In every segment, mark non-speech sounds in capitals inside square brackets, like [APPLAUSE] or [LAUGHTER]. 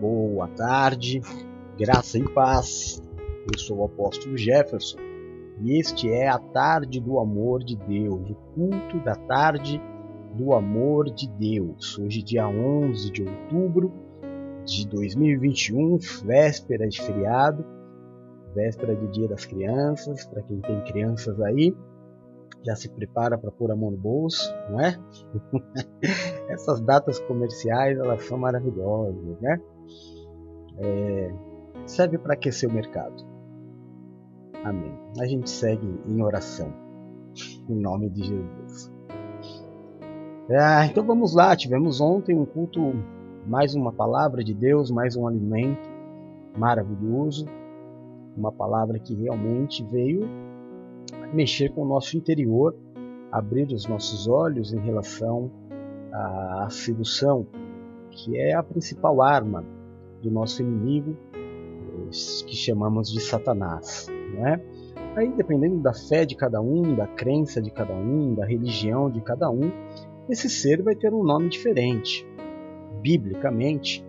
boa tarde, graça e paz. Eu sou o apóstolo Jefferson e este é a Tarde do Amor de Deus, o culto da tarde do amor de Deus. Hoje, dia 11 de outubro de 2021, véspera de feriado, véspera de Dia das Crianças, para quem tem crianças aí já se prepara para pôr a mão no bolso, não é? [LAUGHS] Essas datas comerciais elas são maravilhosas, né? É, serve para aquecer o mercado. Amém. A gente segue em oração, em nome de Jesus. Ah, então vamos lá. Tivemos ontem um culto, mais uma palavra de Deus, mais um alimento maravilhoso, uma palavra que realmente veio mexer com o nosso interior, abrir os nossos olhos em relação à sedução, que é a principal arma do nosso inimigo, que chamamos de Satanás. Não é? Aí, dependendo da fé de cada um, da crença de cada um, da religião de cada um, esse ser vai ter um nome diferente. Biblicamente,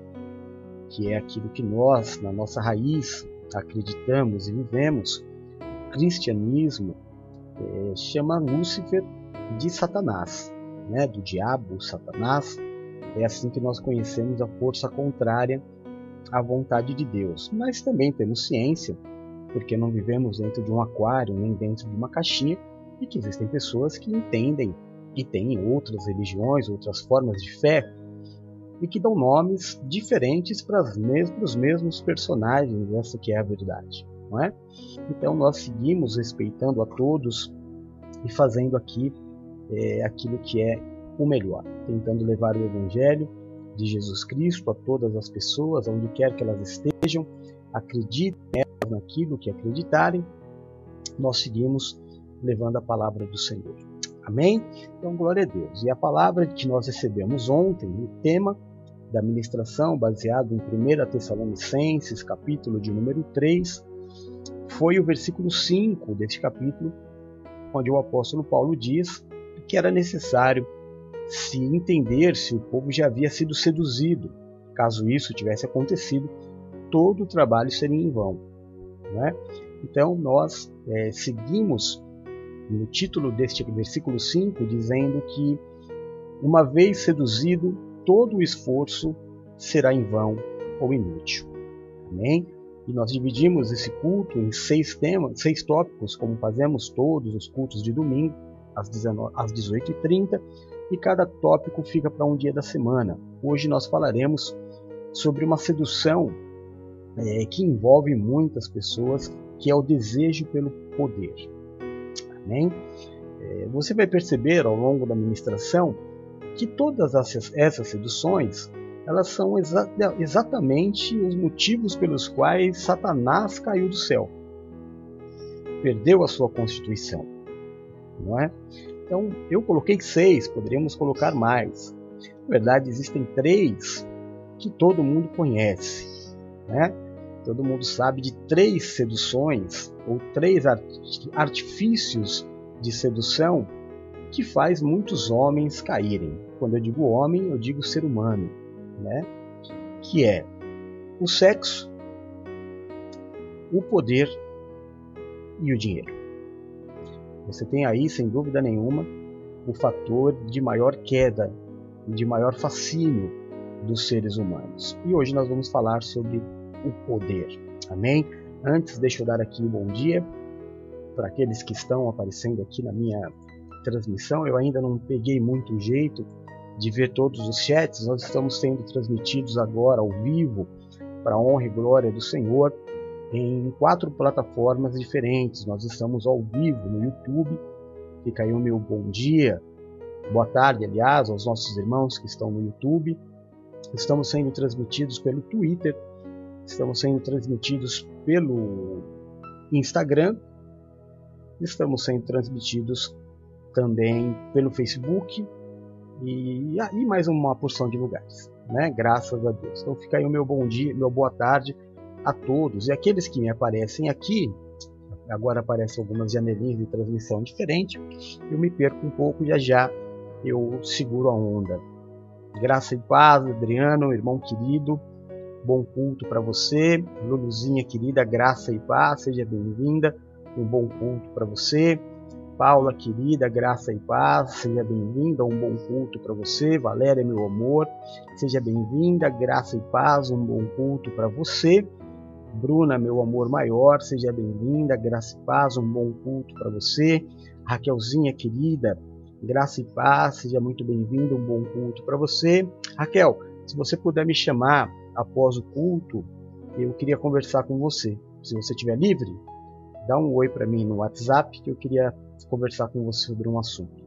que é aquilo que nós, na nossa raiz, acreditamos e vivemos, o cristianismo é, chama Lúcifer de Satanás, né? do diabo, Satanás. É assim que nós conhecemos a força contrária à vontade de Deus. Mas também temos ciência, porque não vivemos dentro de um aquário nem dentro de uma caixinha, e que existem pessoas que entendem e têm outras religiões, outras formas de fé, e que dão nomes diferentes para os mesmos personagens, essa que é a verdade não é? Então nós seguimos respeitando a todos e fazendo aqui é, aquilo que é o melhor, tentando levar o Evangelho de Jesus Cristo a todas as pessoas, onde quer que elas estejam, acreditem naquilo que acreditarem, nós seguimos levando a palavra do Senhor. Amém? Então, glória a Deus. E a palavra que nós recebemos ontem, o tema da ministração, baseado em 1 Tessalonicenses, capítulo de número 3, foi o versículo 5 deste capítulo, onde o apóstolo Paulo diz que era necessário se entender se o povo já havia sido seduzido. Caso isso tivesse acontecido, todo o trabalho seria em vão. Né? Então, nós é, seguimos no título deste versículo 5 dizendo que, uma vez seduzido, todo o esforço será em vão ou inútil. Amém? E nós dividimos esse culto em seis temas, seis tópicos, como fazemos todos os cultos de domingo, às, 19, às 18h30, e cada tópico fica para um dia da semana. Hoje nós falaremos sobre uma sedução é, que envolve muitas pessoas, que é o desejo pelo poder. Amém? É, você vai perceber ao longo da ministração que todas essas, essas seduções elas são exa exatamente os motivos pelos quais Satanás caiu do céu. Perdeu a sua constituição. Não é? Então, eu coloquei seis, poderíamos colocar mais. Na verdade, existem três que todo mundo conhece. Né? Todo mundo sabe de três seduções ou três artifícios de sedução que faz muitos homens caírem. Quando eu digo homem, eu digo ser humano né? que é o sexo, o poder e o dinheiro. Você tem aí, sem dúvida nenhuma, o fator de maior queda e de maior fascínio dos seres humanos. E hoje nós vamos falar sobre o poder. Amém? Antes, deixa eu dar aqui um bom dia para aqueles que estão aparecendo aqui na minha transmissão. Eu ainda não peguei muito jeito de ver todos os chats, nós estamos sendo transmitidos agora ao vivo para a honra e glória do Senhor em quatro plataformas diferentes. Nós estamos ao vivo no YouTube. Fica aí o meu bom dia, boa tarde, aliás, aos nossos irmãos que estão no YouTube. Estamos sendo transmitidos pelo Twitter, estamos sendo transmitidos pelo Instagram, estamos sendo transmitidos também pelo Facebook, e, e mais uma porção de lugares, né? Graças a Deus. Então fica aí o meu bom dia, meu boa tarde a todos. E aqueles que me aparecem aqui, agora aparecem algumas janelinhas de transmissão diferente, eu me perco um pouco já já eu seguro a onda. Graça e paz, Adriano, irmão querido, bom culto para você. Luluzinha querida, graça e paz, seja bem-vinda. Um bom culto para você. Paula querida, graça e paz, seja bem-vinda. Um bom culto para você. Valéria, meu amor, seja bem-vinda. Graça e paz, um bom culto para você. Bruna, meu amor maior, seja bem-vinda. Graça e paz, um bom culto para você. Raquelzinha querida, graça e paz, seja muito bem-vinda. Um bom culto para você. Raquel, se você puder me chamar após o culto, eu queria conversar com você. Se você estiver livre, dá um oi para mim no WhatsApp que eu queria conversar com você sobre um assunto.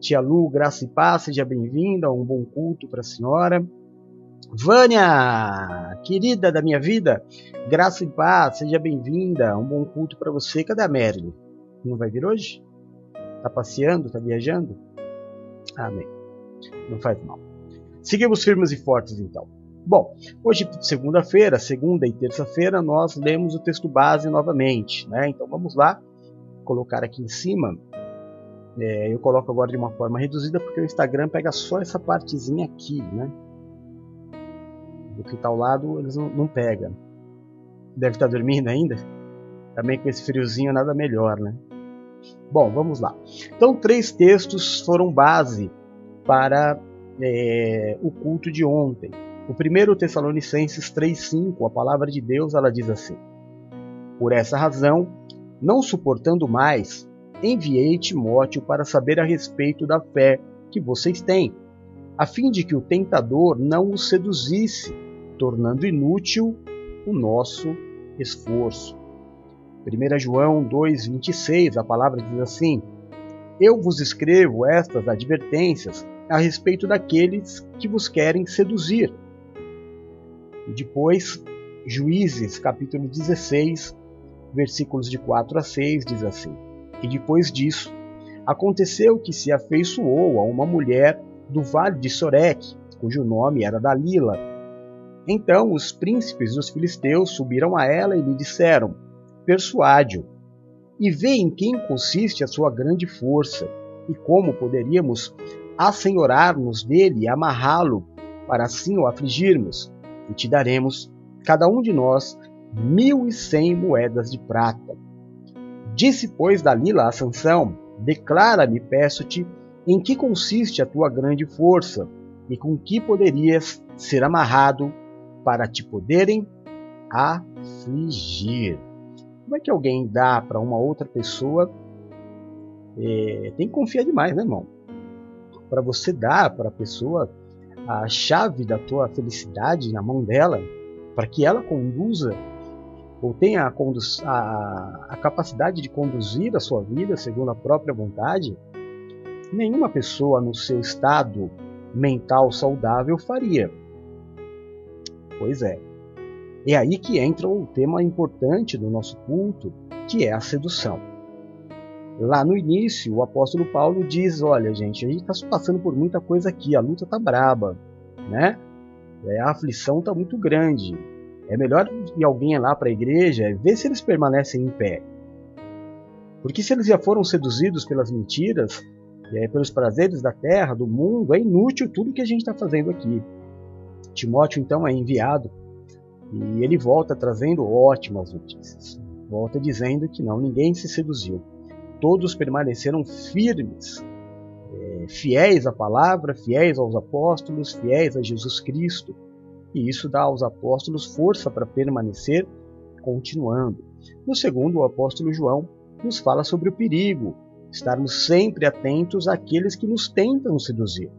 Tia Lu, graça e paz, seja bem-vinda, um bom culto para a senhora. Vânia, querida da minha vida, graça e paz, seja bem-vinda, um bom culto para você. Cadê a Merle? Não vai vir hoje? Tá passeando, tá viajando? Amém. Não faz mal. Seguimos firmes e fortes então. Bom, hoje, segunda-feira, segunda e terça-feira, nós lemos o texto base novamente. Né? Então vamos lá, colocar aqui em cima. É, eu coloco agora de uma forma reduzida porque o Instagram pega só essa partezinha aqui. Né? O que está ao lado eles não, não pegam. Deve estar tá dormindo ainda? Também com esse friozinho nada melhor, né? Bom, vamos lá. Então, três textos foram base para é, o culto de ontem. O primeiro Tessalonicenses 3:5, a palavra de Deus, ela diz assim: Por essa razão, não suportando mais, enviei Timóteo para saber a respeito da fé que vocês têm, a fim de que o tentador não os seduzisse, tornando inútil o nosso esforço. 1 João 2,26, a palavra diz assim: Eu vos escrevo estas advertências a respeito daqueles que vos querem seduzir e depois, Juízes, capítulo 16, versículos de 4 a 6, diz assim: E depois disso, aconteceu que se afeiçoou a uma mulher do vale de Sorek, cujo nome era Dalila. Então os príncipes dos filisteus subiram a ela e lhe disseram: Persuade-o, e vê em quem consiste a sua grande força, e como poderíamos assenhorar-nos dele e amarrá-lo, para assim o afligirmos e te daremos, cada um de nós, mil e cem moedas de prata. Disse, pois, Dalila a Sansão, declara-me, peço-te, em que consiste a tua grande força, e com que poderias ser amarrado para te poderem afligir. Como é que alguém dá para uma outra pessoa? É, tem que confiar demais, né, irmão? Para você dar para a pessoa a chave da tua felicidade na mão dela, para que ela conduza ou tenha a, a, a, capacidade de conduzir a sua vida segundo a própria vontade, nenhuma pessoa no seu estado mental saudável faria. Pois é. É aí que entra o tema importante do nosso culto, que é a sedução. Lá no início, o apóstolo Paulo diz: Olha, gente, a gente está passando por muita coisa aqui, a luta está braba, né? É, a aflição está muito grande. É melhor ir alguém lá para a igreja ver se eles permanecem em pé. Porque se eles já foram seduzidos pelas mentiras, é, pelos prazeres da terra, do mundo, é inútil tudo que a gente está fazendo aqui. Timóteo então é enviado e ele volta trazendo ótimas notícias. Volta dizendo que não, ninguém se seduziu todos permaneceram firmes, é, fiéis à palavra, fiéis aos apóstolos, fiéis a Jesus Cristo. E isso dá aos apóstolos força para permanecer continuando. No segundo, o apóstolo João nos fala sobre o perigo, estarmos sempre atentos àqueles que nos tentam seduzir.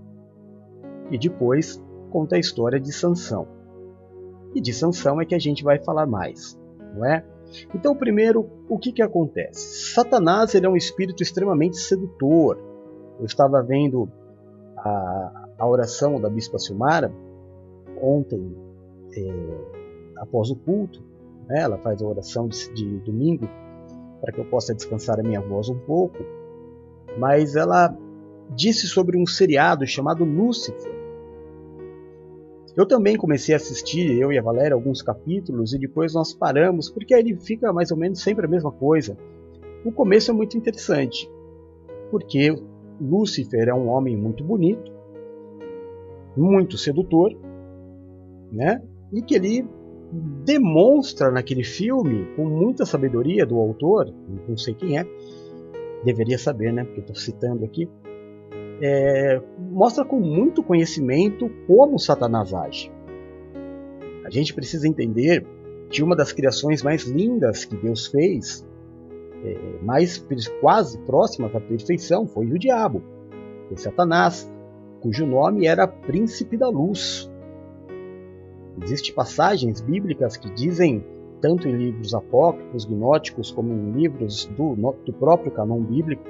E depois conta a história de Sansão. E de Sansão é que a gente vai falar mais, não é? Então, primeiro, o que, que acontece? Satanás ele é um espírito extremamente sedutor. Eu estava vendo a, a oração da Bispa Silmara ontem, é, após o culto. Né? Ela faz a oração de, de domingo para que eu possa descansar a minha voz um pouco. Mas ela disse sobre um seriado chamado Lúcifer eu também comecei a assistir, eu e a Valéria, alguns capítulos e depois nós paramos, porque ele fica mais ou menos sempre a mesma coisa. O começo é muito interessante, porque Lúcifer é um homem muito bonito, muito sedutor, né? e que ele demonstra naquele filme, com muita sabedoria do autor, não sei quem é, deveria saber, né? Porque estou citando aqui. É, mostra com muito conhecimento como Satanás age. A gente precisa entender que uma das criações mais lindas que Deus fez, é, mais quase próximas à perfeição, foi o diabo, foi Satanás, cujo nome era Príncipe da Luz. Existem passagens bíblicas que dizem, tanto em livros apócrifos, gnóticos, como em livros do, do próprio canon bíblico,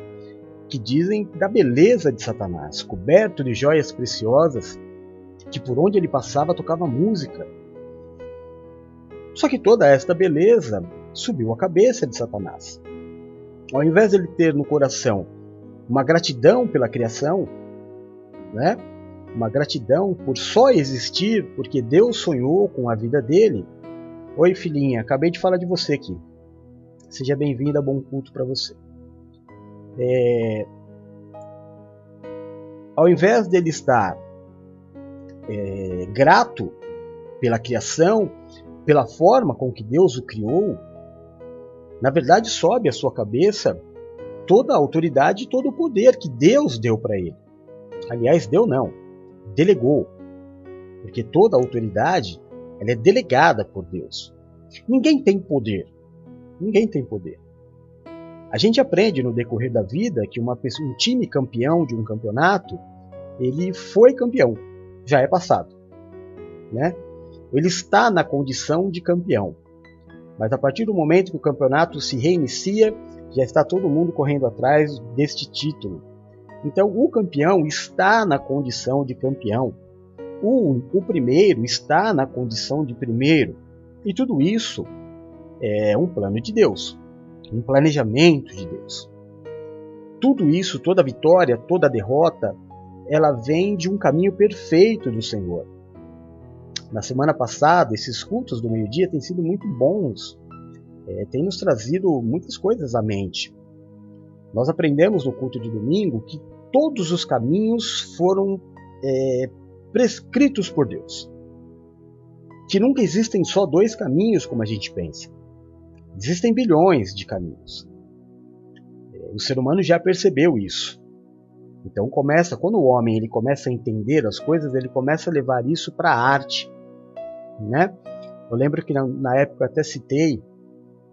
que dizem da beleza de Satanás, coberto de joias preciosas, que por onde ele passava tocava música. Só que toda esta beleza subiu a cabeça de Satanás. Ao invés de ele ter no coração uma gratidão pela criação, né? uma gratidão por só existir, porque Deus sonhou com a vida dele. Oi, filhinha, acabei de falar de você aqui. Seja bem-vinda, bom culto para você. É... Ao invés dele estar é, grato pela criação, pela forma com que Deus o criou, na verdade sobe à sua cabeça toda a autoridade e todo o poder que Deus deu para ele. Aliás, deu não, delegou. Porque toda a autoridade ela é delegada por Deus. Ninguém tem poder. Ninguém tem poder. A gente aprende no decorrer da vida que uma pessoa, um time campeão de um campeonato, ele foi campeão, já é passado, né? Ele está na condição de campeão. Mas a partir do momento que o campeonato se reinicia, já está todo mundo correndo atrás deste título. Então, o campeão está na condição de campeão. O, o primeiro está na condição de primeiro. E tudo isso é um plano de Deus, um planejamento de Deus. Tudo isso, toda vitória, toda derrota, ela vem de um caminho perfeito do Senhor. Na semana passada, esses cultos do meio-dia têm sido muito bons, é, têm nos trazido muitas coisas à mente. Nós aprendemos no culto de domingo que todos os caminhos foram é, prescritos por Deus. Que nunca existem só dois caminhos como a gente pensa. Existem bilhões de caminhos. É, o ser humano já percebeu isso. Então começa, quando o homem ele começa a entender as coisas, ele começa a levar isso para a arte, né? Eu lembro que na, na época até citei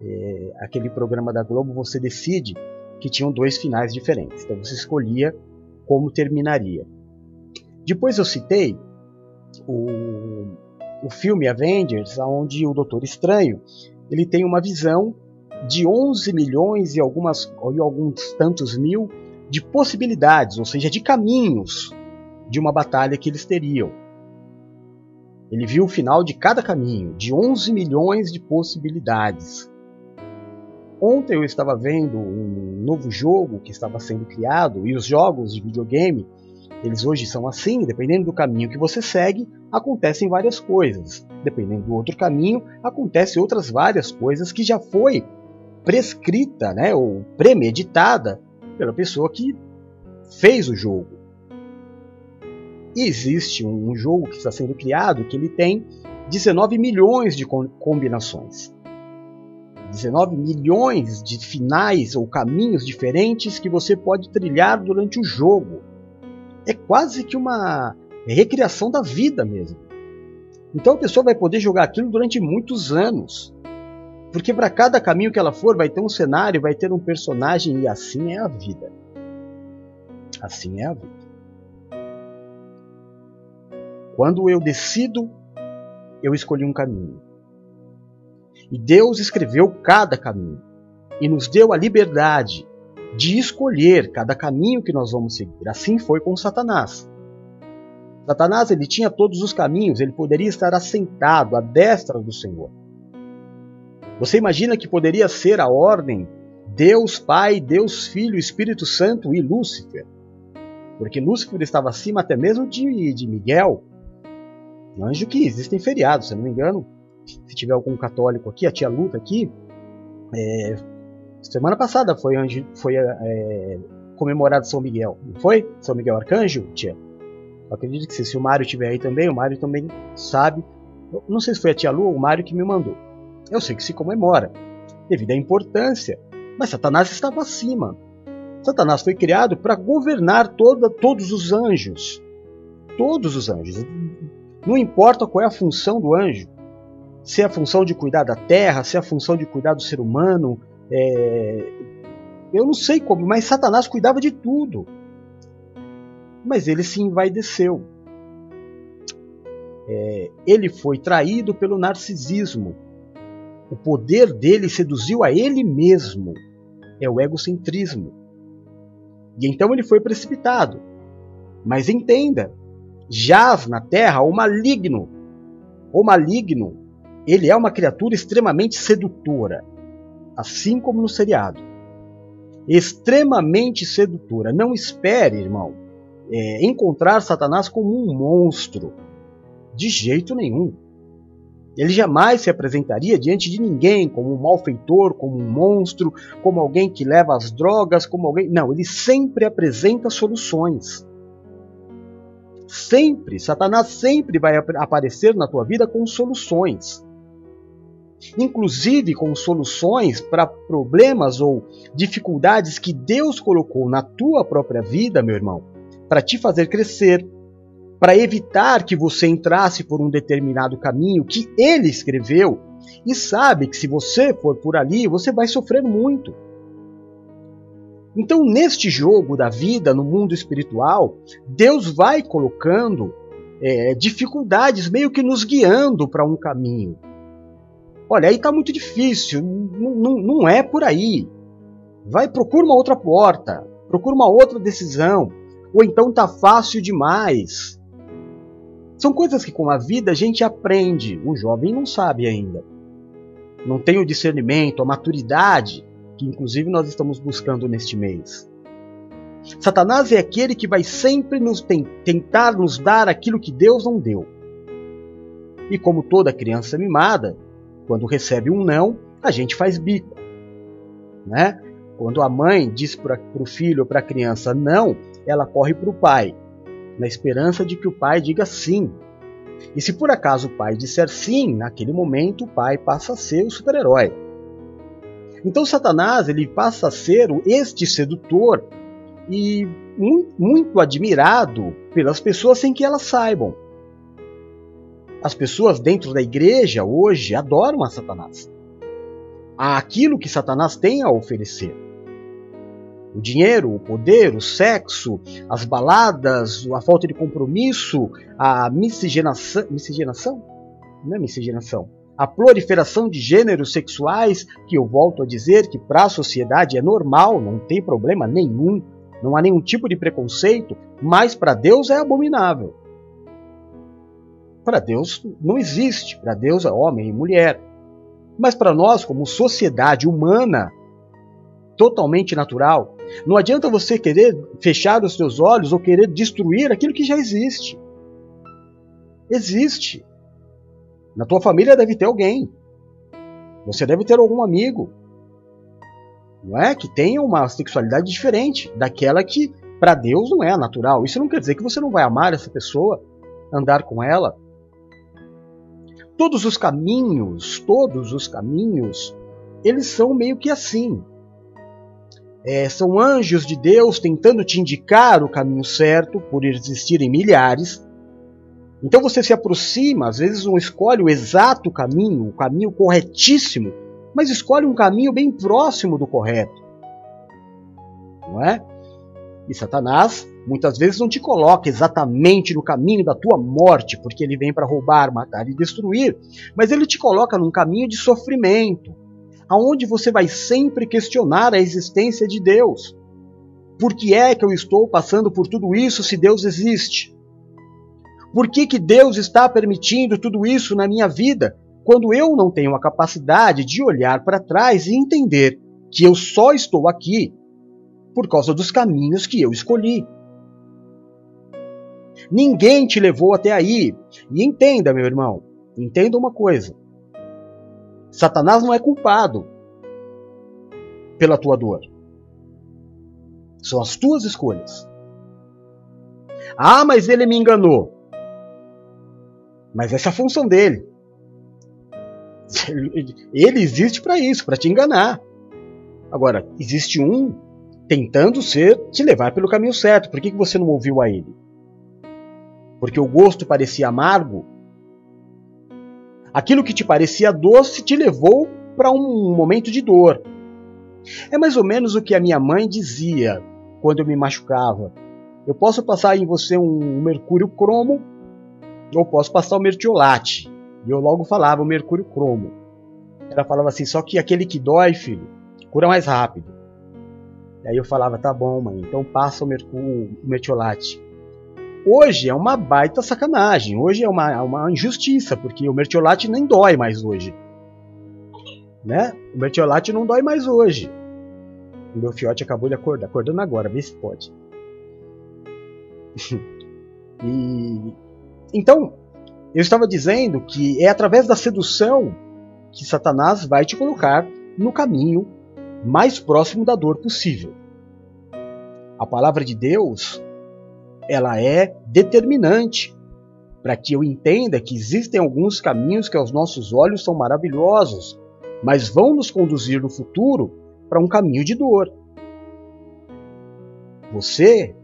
é, aquele programa da Globo, você decide, que tinham dois finais diferentes. Então você escolhia como terminaria. Depois eu citei o, o filme Avengers, onde o Doutor Estranho ele tem uma visão de 11 milhões e, algumas, e alguns tantos mil de possibilidades, ou seja, de caminhos de uma batalha que eles teriam. Ele viu o final de cada caminho, de 11 milhões de possibilidades. Ontem eu estava vendo um novo jogo que estava sendo criado e os jogos de videogame, eles hoje são assim, dependendo do caminho que você segue, acontecem várias coisas. Dependendo do outro caminho, acontecem outras várias coisas que já foi prescrita, né, ou premeditada pela pessoa que fez o jogo. E existe um jogo que está sendo criado que ele tem 19 milhões de combinações. 19 milhões de finais ou caminhos diferentes que você pode trilhar durante o jogo. É quase que uma recriação da vida mesmo. Então a pessoa vai poder jogar aquilo durante muitos anos. Porque para cada caminho que ela for, vai ter um cenário, vai ter um personagem, e assim é a vida. Assim é a vida. Quando eu decido, eu escolhi um caminho. E Deus escreveu cada caminho e nos deu a liberdade de escolher cada caminho que nós vamos seguir. Assim foi com Satanás. Satanás ele tinha todos os caminhos, ele poderia estar assentado à destra do Senhor. Você imagina que poderia ser a ordem Deus Pai, Deus Filho, Espírito Santo e Lúcifer? Porque Lúcifer estava acima até mesmo de, de Miguel, anjo que existem feriados, se não me engano, se tiver algum católico aqui, a tia Luta aqui, é, semana passada foi onde foi é, comemorado São Miguel, não foi? São Miguel Arcanjo, tia? Eu acredito que se, se o Mário estiver aí também, o Mário também sabe Não sei se foi a tia Lu ou o Mário que me mandou. Eu sei que se comemora, devido à importância, mas Satanás estava acima. Satanás foi criado para governar toda, todos os anjos. Todos os anjos. Não importa qual é a função do anjo. Se é a função de cuidar da terra, se é a função de cuidar do ser humano. É... Eu não sei como, mas Satanás cuidava de tudo. Mas ele se envaideceu. É... Ele foi traído pelo narcisismo. O poder dele seduziu a ele mesmo. É o egocentrismo. E então ele foi precipitado. Mas entenda, jaz na terra o maligno. O maligno, ele é uma criatura extremamente sedutora, assim como no seriado. Extremamente sedutora. Não espere, irmão, é, encontrar Satanás como um monstro. De jeito nenhum. Ele jamais se apresentaria diante de ninguém como um malfeitor, como um monstro, como alguém que leva as drogas, como alguém. Não, ele sempre apresenta soluções. Sempre, Satanás sempre vai aparecer na tua vida com soluções. Inclusive com soluções para problemas ou dificuldades que Deus colocou na tua própria vida, meu irmão, para te fazer crescer, para evitar que você entrasse por um determinado caminho que ele escreveu e sabe que se você for por ali, você vai sofrer muito. Então, neste jogo da vida, no mundo espiritual, Deus vai colocando é, dificuldades, meio que nos guiando para um caminho. Olha, aí está muito difícil, não, não é por aí. Vai, procura uma outra porta, procura uma outra decisão, ou então está fácil demais. São coisas que com a vida a gente aprende, o jovem não sabe ainda. Não tem o discernimento, a maturidade que inclusive nós estamos buscando neste mês. Satanás é aquele que vai sempre nos tentar nos dar aquilo que Deus não deu. E como toda criança mimada, quando recebe um não, a gente faz bico. Né? Quando a mãe diz para o filho ou para a criança não, ela corre para o pai, na esperança de que o pai diga sim. E se por acaso o pai disser sim, naquele momento o pai passa a ser o super-herói. Então Satanás ele passa a ser este sedutor e muito admirado pelas pessoas sem que elas saibam. As pessoas dentro da igreja hoje adoram a Satanás. Há aquilo que Satanás tem a oferecer. O dinheiro, o poder, o sexo, as baladas, a falta de compromisso, a miscigenação. Miscigenação? Não é miscigenação a proliferação de gêneros sexuais, que eu volto a dizer que para a sociedade é normal, não tem problema nenhum, não há nenhum tipo de preconceito, mas para Deus é abominável. Para Deus não existe, para Deus é homem e mulher. Mas para nós, como sociedade humana, totalmente natural, não adianta você querer fechar os seus olhos ou querer destruir aquilo que já existe. Existe. Na tua família deve ter alguém. Você deve ter algum amigo. Não é? Que tenha uma sexualidade diferente daquela que para Deus não é natural. Isso não quer dizer que você não vai amar essa pessoa, andar com ela. Todos os caminhos, todos os caminhos, eles são meio que assim. É, são anjos de Deus tentando te indicar o caminho certo, por existirem milhares, então você se aproxima, às vezes não escolhe o exato caminho, o caminho corretíssimo, mas escolhe um caminho bem próximo do correto. Não é? E Satanás muitas vezes não te coloca exatamente no caminho da tua morte, porque ele vem para roubar, matar e destruir, mas ele te coloca num caminho de sofrimento, aonde você vai sempre questionar a existência de Deus. Por que é que eu estou passando por tudo isso se Deus existe? Por que, que Deus está permitindo tudo isso na minha vida quando eu não tenho a capacidade de olhar para trás e entender que eu só estou aqui por causa dos caminhos que eu escolhi? Ninguém te levou até aí. E entenda, meu irmão, entenda uma coisa: Satanás não é culpado pela tua dor. São as tuas escolhas. Ah, mas ele me enganou. Mas essa é a função dele. [LAUGHS] Ele existe para isso, para te enganar. Agora, existe um tentando ser te levar pelo caminho certo. Por que, que você não ouviu a ele? Porque o gosto parecia amargo. Aquilo que te parecia doce te levou para um momento de dor. É mais ou menos o que a minha mãe dizia quando eu me machucava. Eu posso passar em você um mercúrio cromo ou posso passar o mertiolate. E eu logo falava o mercúrio cromo. Ela falava assim, só que aquele que dói, filho, cura mais rápido. E aí eu falava, tá bom, mãe, então passa o, o mertiolate. Hoje é uma baita sacanagem, hoje é uma, uma injustiça, porque o mertiolate nem dói mais hoje. Né? O mertiolate não dói mais hoje. O meu fiote acabou de acordar, acordando agora, vê se pode. [LAUGHS] e então, eu estava dizendo que é através da sedução que Satanás vai te colocar no caminho mais próximo da dor possível. A palavra de Deus, ela é determinante para que eu entenda que existem alguns caminhos que aos nossos olhos são maravilhosos, mas vão nos conduzir no futuro para um caminho de dor. Você,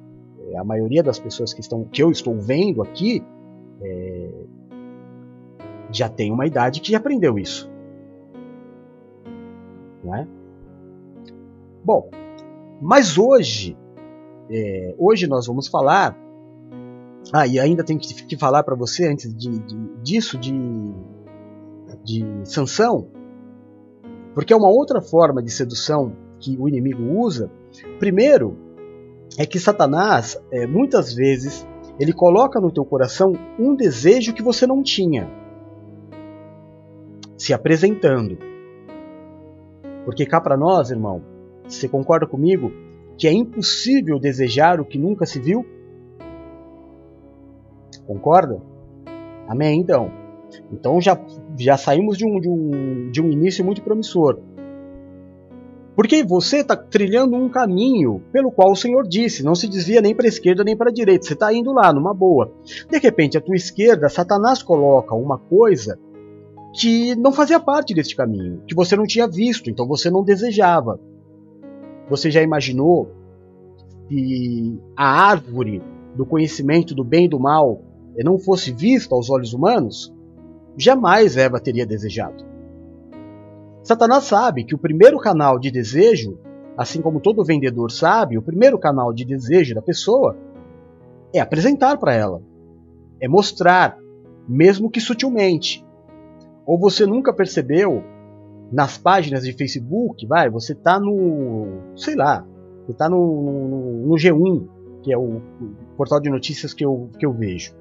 a maioria das pessoas que, estão, que eu estou vendo aqui, é, já tem uma idade que aprendeu isso. Não é? Bom, mas hoje, é, hoje nós vamos falar. Ah, e ainda tenho que, que falar para você antes de, de, disso de, de sanção, porque é uma outra forma de sedução que o inimigo usa. Primeiro, é que Satanás, é, muitas vezes, ele coloca no teu coração um desejo que você não tinha, se apresentando. Porque cá para nós, irmão, você concorda comigo que é impossível desejar o que nunca se viu? Concorda? Amém? Então, então já, já saímos de um, de, um, de um início muito promissor. Porque você está trilhando um caminho pelo qual o Senhor disse, não se desvia nem para a esquerda nem para a direita, você está indo lá, numa boa. De repente, à tua esquerda, Satanás coloca uma coisa que não fazia parte deste caminho, que você não tinha visto, então você não desejava. Você já imaginou que a árvore do conhecimento do bem e do mal não fosse vista aos olhos humanos? Jamais Eva teria desejado. Satanás sabe que o primeiro canal de desejo, assim como todo vendedor sabe, o primeiro canal de desejo da pessoa é apresentar para ela, é mostrar, mesmo que sutilmente. Ou você nunca percebeu nas páginas de Facebook, vai, você tá no, sei lá, você tá no, no, no G1, que é o, o portal de notícias que eu, que eu vejo.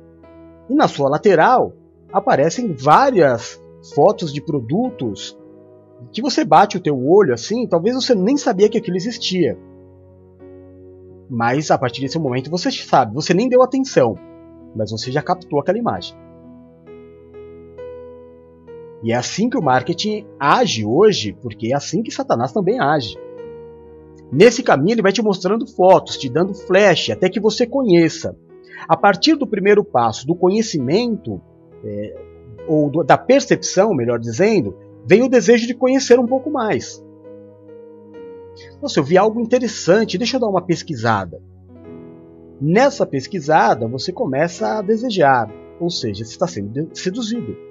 E na sua lateral aparecem várias fotos de produtos que você bate o teu olho assim, talvez você nem sabia que aquilo existia. Mas a partir desse momento você sabe, você nem deu atenção, mas você já captou aquela imagem. E é assim que o marketing age hoje, porque é assim que Satanás também age. Nesse caminho ele vai te mostrando fotos, te dando flash, até que você conheça. A partir do primeiro passo do conhecimento, é, ou do, da percepção, melhor dizendo, vem o desejo de conhecer um pouco mais. Nossa, eu vi algo interessante, deixa eu dar uma pesquisada. Nessa pesquisada, você começa a desejar, ou seja, você está sendo seduzido.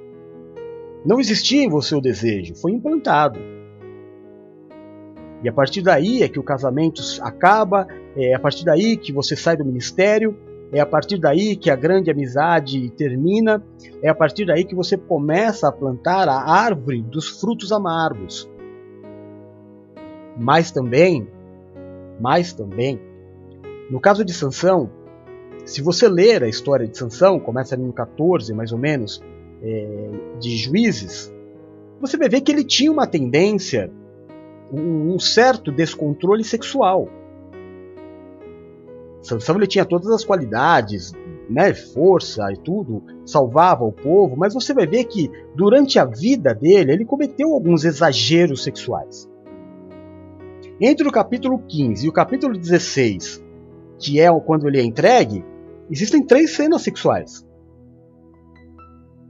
Não existia em você o desejo, foi implantado. E a partir daí é que o casamento acaba, é a partir daí que você sai do ministério, é a partir daí que a grande amizade termina, é a partir daí que você começa a plantar a árvore dos frutos amargos. Mas também, mas também, no caso de Sansão, se você ler a história de Sansão, começa ali no 14 mais ou menos, é, de Juízes, você vai ver que ele tinha uma tendência, um, um certo descontrole sexual. Sansão ele tinha todas as qualidades, né, força e tudo, salvava o povo, mas você vai ver que durante a vida dele ele cometeu alguns exageros sexuais. Entre o capítulo 15 e o capítulo 16, que é quando ele é entregue, existem três cenas sexuais.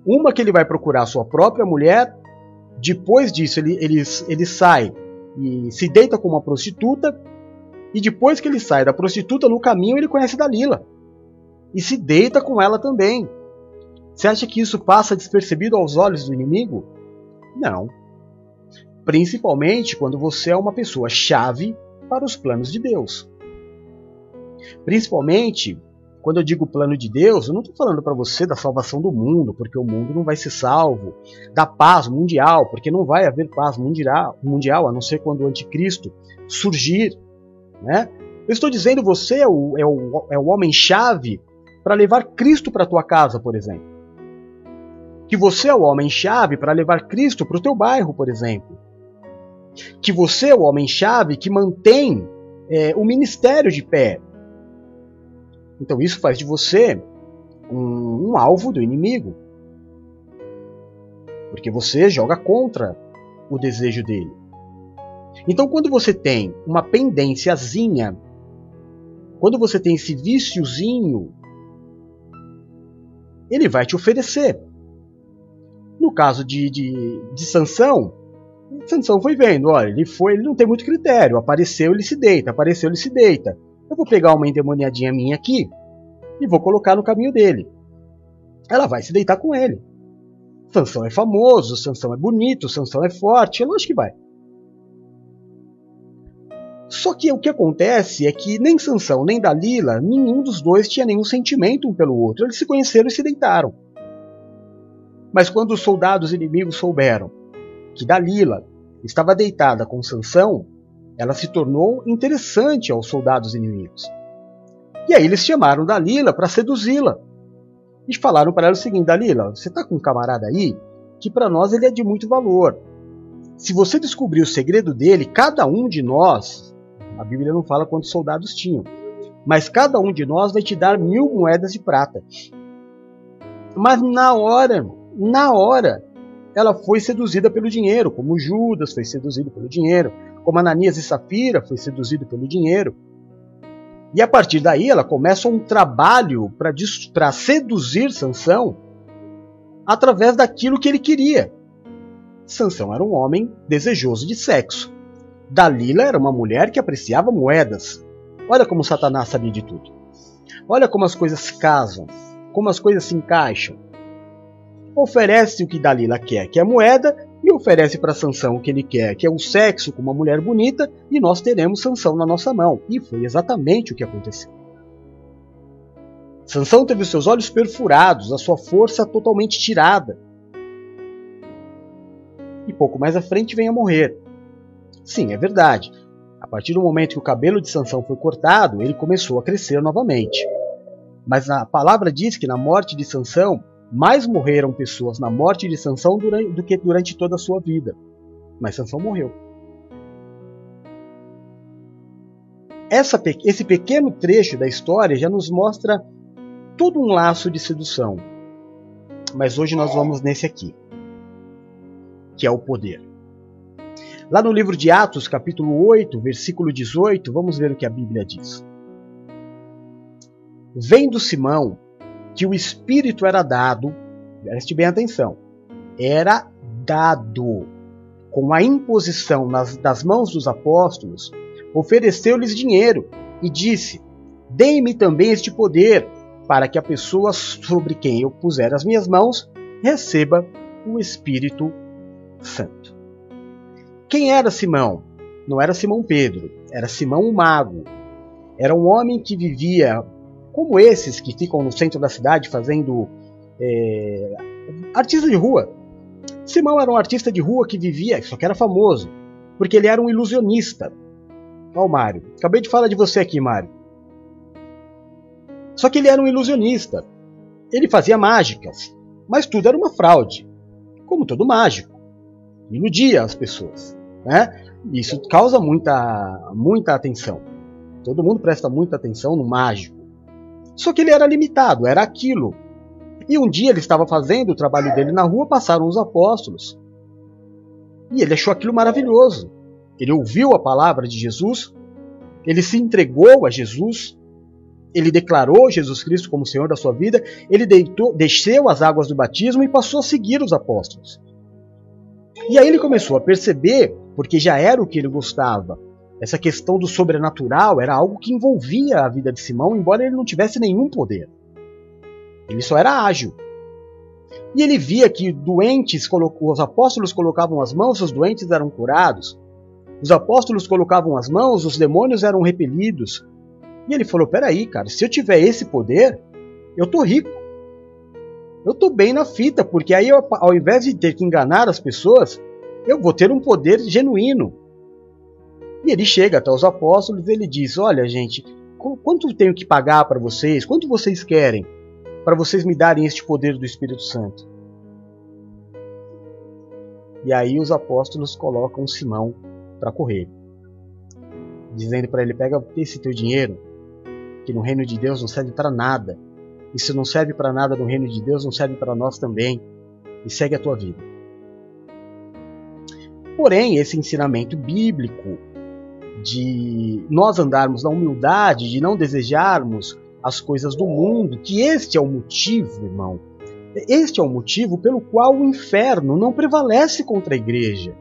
Uma que ele vai procurar sua própria mulher, Depois disso, ele, ele, ele sai e se deita com uma prostituta. E depois que ele sai da prostituta, no caminho ele conhece Dalila. E se deita com ela também. Você acha que isso passa despercebido aos olhos do inimigo? Não. Principalmente quando você é uma pessoa chave para os planos de Deus. Principalmente quando eu digo plano de Deus, eu não estou falando para você da salvação do mundo, porque o mundo não vai ser salvo, da paz mundial, porque não vai haver paz mundial, a não ser quando o anticristo surgir. Né? Eu estou dizendo você é o, é o, é o homem-chave para levar Cristo para a tua casa, por exemplo. Que você é o homem-chave para levar Cristo para o teu bairro, por exemplo. Que você é o homem-chave que mantém é, o ministério de pé. Então isso faz de você um, um alvo do inimigo. Porque você joga contra o desejo dele. Então, quando você tem uma pendênciazinha, quando você tem esse viciozinho, ele vai te oferecer. No caso de, de, de Sansão, Sansão foi vendo, olha, ele foi, ele não tem muito critério, apareceu, ele se deita, apareceu, ele se deita. Eu vou pegar uma endemoniadinha minha aqui e vou colocar no caminho dele. Ela vai se deitar com ele. Sansão é famoso, Sansão é bonito, Sansão é forte, é lógico que vai. Só que o que acontece é que nem Sansão nem Dalila, nenhum dos dois tinha nenhum sentimento um pelo outro. Eles se conheceram e se deitaram. Mas quando os soldados inimigos souberam que Dalila estava deitada com Sansão, ela se tornou interessante aos soldados inimigos. E aí eles chamaram Dalila para seduzi-la. E falaram para ela o seguinte: Dalila, você está com um camarada aí que para nós ele é de muito valor. Se você descobrir o segredo dele, cada um de nós, a Bíblia não fala quantos soldados tinham, mas cada um de nós vai te dar mil moedas de prata. Mas na hora, na hora, ela foi seduzida pelo dinheiro, como Judas foi seduzido pelo dinheiro, como Ananias e Safira foi seduzido pelo dinheiro. E a partir daí ela começa um trabalho para seduzir Sansão através daquilo que ele queria. Sansão era um homem desejoso de sexo. Dalila era uma mulher que apreciava moedas. Olha como Satanás sabia de tudo. Olha como as coisas se casam, como as coisas se encaixam. Oferece o que Dalila quer, que é moeda, e oferece para Sansão o que ele quer, que é o sexo com uma mulher bonita, e nós teremos Sansão na nossa mão. E foi exatamente o que aconteceu. Sansão teve seus olhos perfurados, a sua força totalmente tirada. E pouco mais à frente vem a morrer. Sim, é verdade. A partir do momento que o cabelo de Sansão foi cortado, ele começou a crescer novamente. Mas a palavra diz que na morte de Sansão, mais morreram pessoas na morte de Sansão do que durante toda a sua vida. Mas Sansão morreu. Essa, esse pequeno trecho da história já nos mostra todo um laço de sedução. Mas hoje nós vamos nesse aqui, que é o poder. Lá no livro de Atos, capítulo 8, versículo 18, vamos ver o que a Bíblia diz. Vendo Simão que o Espírito era dado, preste bem atenção, era dado com a imposição nas, das mãos dos apóstolos, ofereceu-lhes dinheiro e disse: Deem-me também este poder, para que a pessoa sobre quem eu puser as minhas mãos receba o Espírito Santo. Quem era Simão? Não era Simão Pedro, era Simão o Mago. Era um homem que vivia como esses que ficam no centro da cidade fazendo é, artista de rua. Simão era um artista de rua que vivia, só que era famoso, porque ele era um ilusionista. Ó, o Mário. Acabei de falar de você aqui, Mário. Só que ele era um ilusionista. Ele fazia mágicas, mas tudo era uma fraude, como todo mágico. Iludia as pessoas. Né? Isso causa muita, muita atenção. Todo mundo presta muita atenção no mágico. Só que ele era limitado, era aquilo. E um dia ele estava fazendo o trabalho dele na rua, passaram os apóstolos. E ele achou aquilo maravilhoso. Ele ouviu a palavra de Jesus, ele se entregou a Jesus, ele declarou Jesus Cristo como Senhor da sua vida, ele deitou, desceu as águas do batismo e passou a seguir os apóstolos. E aí ele começou a perceber, porque já era o que ele gostava, essa questão do sobrenatural era algo que envolvia a vida de Simão, embora ele não tivesse nenhum poder. Ele só era ágil. E ele via que doentes, os apóstolos colocavam as mãos, os doentes eram curados. Os apóstolos colocavam as mãos, os demônios eram repelidos. E ele falou: peraí, cara, se eu tiver esse poder, eu tô rico. Eu tô bem na fita, porque aí ao invés de ter que enganar as pessoas, eu vou ter um poder genuíno. E ele chega até os apóstolos e ele diz: Olha, gente, quanto tenho que pagar para vocês? Quanto vocês querem para vocês me darem este poder do Espírito Santo? E aí os apóstolos colocam Simão para correr, dizendo para ele: Pega esse teu dinheiro, que no reino de Deus não serve para nada. E se não serve para nada no reino de Deus, não serve para nós também. E segue a tua vida. Porém, esse ensinamento bíblico de nós andarmos na humildade, de não desejarmos as coisas do mundo, que este é o motivo, irmão. Este é o motivo pelo qual o inferno não prevalece contra a igreja.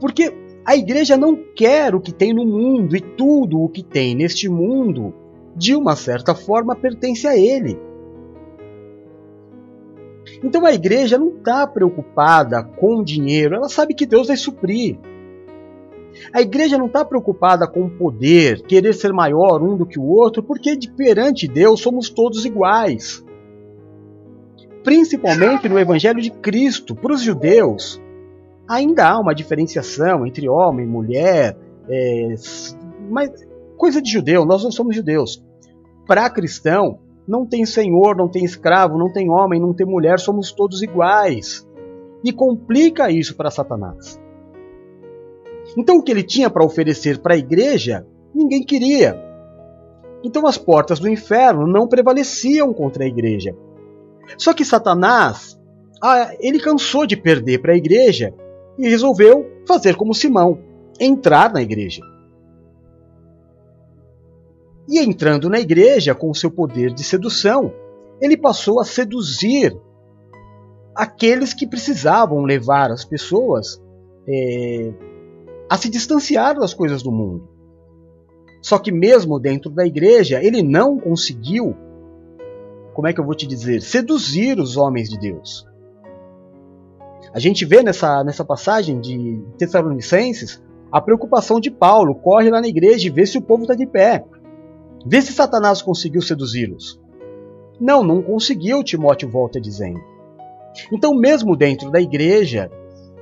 Porque a igreja não quer o que tem no mundo e tudo o que tem neste mundo, de uma certa forma, pertence a ele. Então a igreja não está preocupada com dinheiro, ela sabe que Deus vai suprir. A igreja não está preocupada com o poder, querer ser maior um do que o outro, porque perante Deus somos todos iguais. Principalmente no Evangelho de Cristo, para os judeus, ainda há uma diferenciação entre homem e mulher, é, mas coisa de judeu, nós não somos judeus. Para cristão, não tem senhor, não tem escravo, não tem homem, não tem mulher, somos todos iguais. E complica isso para Satanás. Então o que ele tinha para oferecer para a igreja, ninguém queria. Então as portas do inferno não prevaleciam contra a igreja. Só que Satanás, ah, ele cansou de perder para a igreja e resolveu fazer como Simão, entrar na igreja. E entrando na igreja com seu poder de sedução, ele passou a seduzir aqueles que precisavam levar as pessoas é, a se distanciar das coisas do mundo. Só que mesmo dentro da igreja, ele não conseguiu, como é que eu vou te dizer, seduzir os homens de Deus. A gente vê nessa, nessa passagem de Tessalonicenses a preocupação de Paulo, corre lá na igreja e vê se o povo está de pé. Vê se Satanás conseguiu seduzi-los. Não, não conseguiu, Timóteo volta dizendo. Então, mesmo dentro da igreja,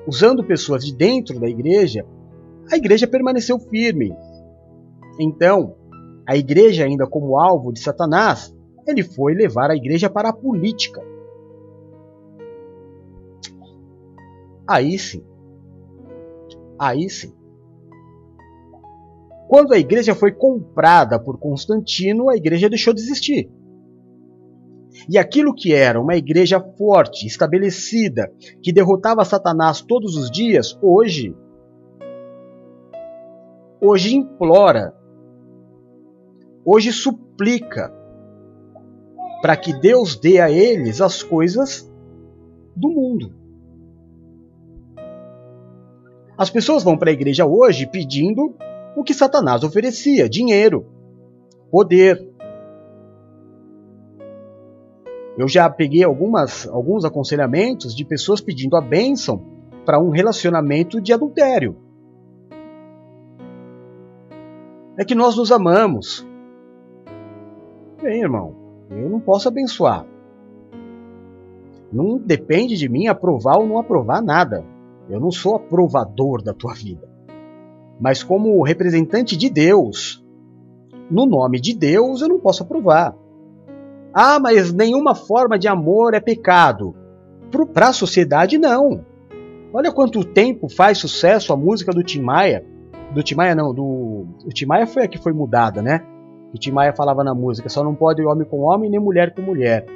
usando pessoas de dentro da igreja, a igreja permaneceu firme. Então, a igreja, ainda como alvo de Satanás, ele foi levar a igreja para a política. Aí sim. Aí sim. Quando a igreja foi comprada por Constantino, a igreja deixou de existir. E aquilo que era uma igreja forte, estabelecida, que derrotava Satanás todos os dias, hoje hoje implora, hoje suplica para que Deus dê a eles as coisas do mundo. As pessoas vão para a igreja hoje pedindo o que Satanás oferecia: dinheiro, poder. Eu já peguei algumas, alguns aconselhamentos de pessoas pedindo a bênção para um relacionamento de adultério. É que nós nos amamos. Bem, irmão, eu não posso abençoar. Não depende de mim aprovar ou não aprovar nada. Eu não sou aprovador da tua vida. Mas como representante de Deus, no nome de Deus, eu não posso aprovar. Ah, mas nenhuma forma de amor é pecado. Para a sociedade, não. Olha quanto tempo faz sucesso a música do Tim Maia do Timaya não, do. O Timaya foi a que foi mudada, né? O Timaya falava na música, só não pode homem com homem nem mulher com mulher.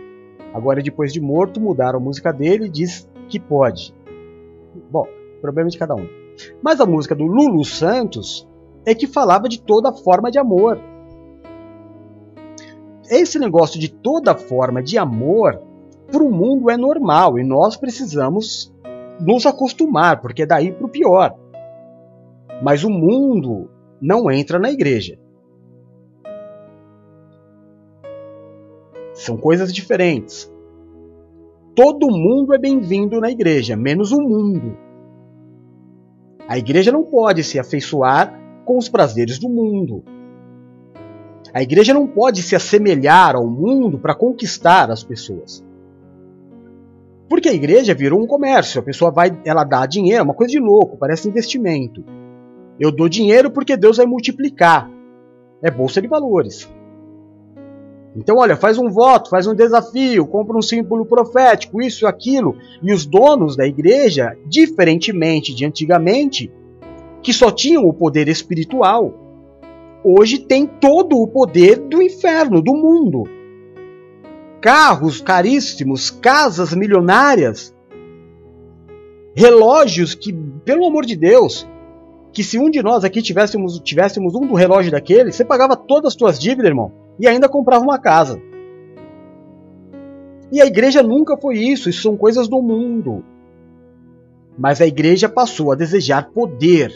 Agora, depois de morto, mudaram a música dele e diz que pode. Bom, problema de cada um. Mas a música do Lulu Santos é que falava de toda forma de amor. Esse negócio de toda forma de amor para o mundo é normal e nós precisamos nos acostumar, porque é daí para o pior. Mas o mundo não entra na igreja. São coisas diferentes. Todo mundo é bem-vindo na igreja, menos o mundo. A igreja não pode se afeiçoar com os prazeres do mundo. A igreja não pode se assemelhar ao mundo para conquistar as pessoas. Porque a igreja virou um comércio, a pessoa vai, ela dá dinheiro, é uma coisa de louco, parece investimento. Eu dou dinheiro porque Deus vai multiplicar. É bolsa de valores. Então, olha, faz um voto, faz um desafio, compra um símbolo profético, isso, aquilo. E os donos da igreja, diferentemente de antigamente, que só tinham o poder espiritual, hoje tem todo o poder do inferno, do mundo. Carros caríssimos, casas milionárias, relógios que, pelo amor de Deus, que se um de nós aqui tivéssemos, tivéssemos um do relógio daquele, você pagava todas as suas dívidas, irmão e ainda comprava uma casa. E a igreja nunca foi isso, isso são coisas do mundo. Mas a igreja passou a desejar poder.